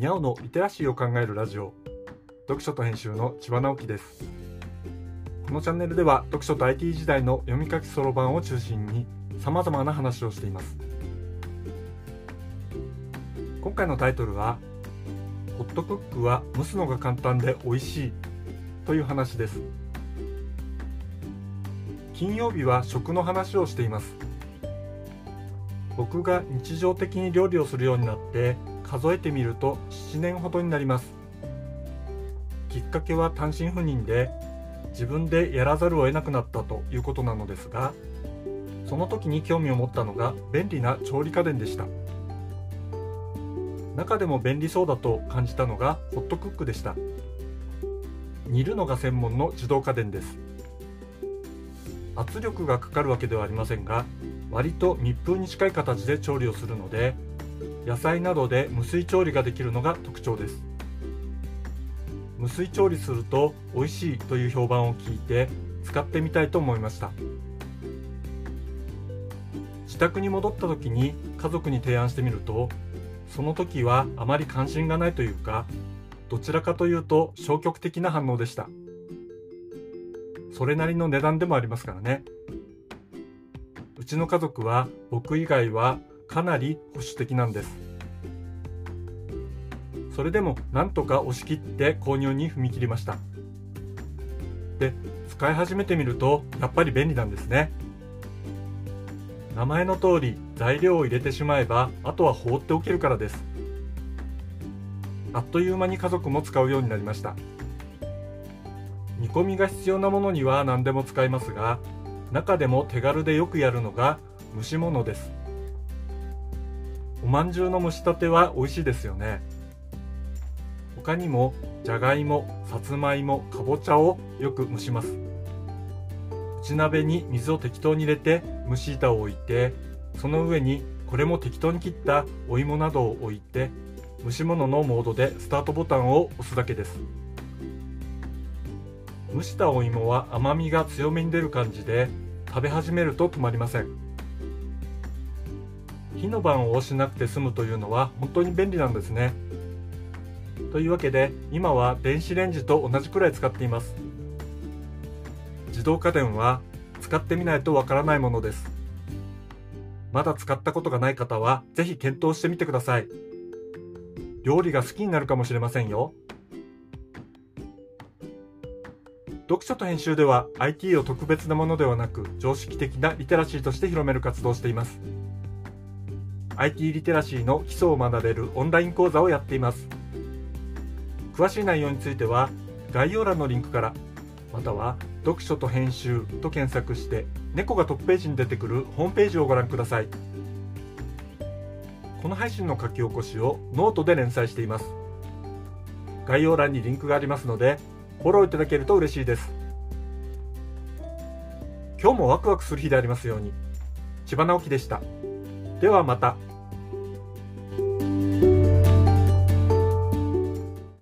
にゃおのリテラシーを考えるラジオ。読書と編集の千葉直樹です。このチャンネルでは読書と IT 時代の読み書きそろばんを中心に様々な話をしています。今回のタイトルはホットクックは蒸すのが簡単で美味しいという話です。金曜日は食の話をしています。僕が日常的に料理をするようになって数えてみると7年ほどになります。きっかけは単身赴任で自分でやらざるを得なくなったということなのですがその時に興味を持ったのが便利な調理家電でした。中でも便利そうだと感じたのがホットクックでした。煮るのが専門の自動家電です。圧力がかかるわけではありませんが割と密封に近い形で調理をするので野菜などで無水調理ができるのが特徴です。無水調理すると美味しいという評判を聞いて使ってみたいと思いました。自宅に戻った時に家族に提案してみるとその時はあまり関心がないというかどちらかというと消極的な反応でした。それなりの値段でもありますからね。うちの家族は僕以外はかなり保守的なんです。それでもなんとか押し切って購入に踏み切りました。で使い始めてみるとやっぱり便利なんですね。名前の通り材料を入れてしまえばあとは放っておけるからです。あっという間に家族も使うようになりました。煮込みが必要なものには何でも使いますが中でも手軽でよくやるのが蒸し物です。おまんじゅうの蒸したては美味しいですよね。他にもじゃがいもさつまいもかぼちゃをよく蒸します。内鍋に水を適当に入れて蒸し板を置いてその上にこれも適当に切ったお芋などを置いて蒸し物のモードでスタートボタンを押すだけです。蒸したお芋は甘みが強めに出る感じで食べ始めると止まりません。の番を押しなくて済むというのは本当に便利なんですね。というわけで今は電子レンジと同じくらい使っています。自動家電は使ってみないとわからないものです。まだ使ったことがない方はぜひ検討してみてください。料理が好きになるかもしれませんよ。読書と編集では IT を特別なものではなく常識的なリテラシーとして広める活動をしています。IT リテラシーの基礎を学べるオンライン講座をやっています。詳しい内容については概要欄のリンクからまたは読書と編集と検索して猫がトップページに出てくるホームページをご覧ください。この配信の書き起こしをノートで連載しています。概要欄にリンクがありますのでフォローいただけると嬉しいです。今日もワクワクする日でありますように。千葉直樹でした。ではまた。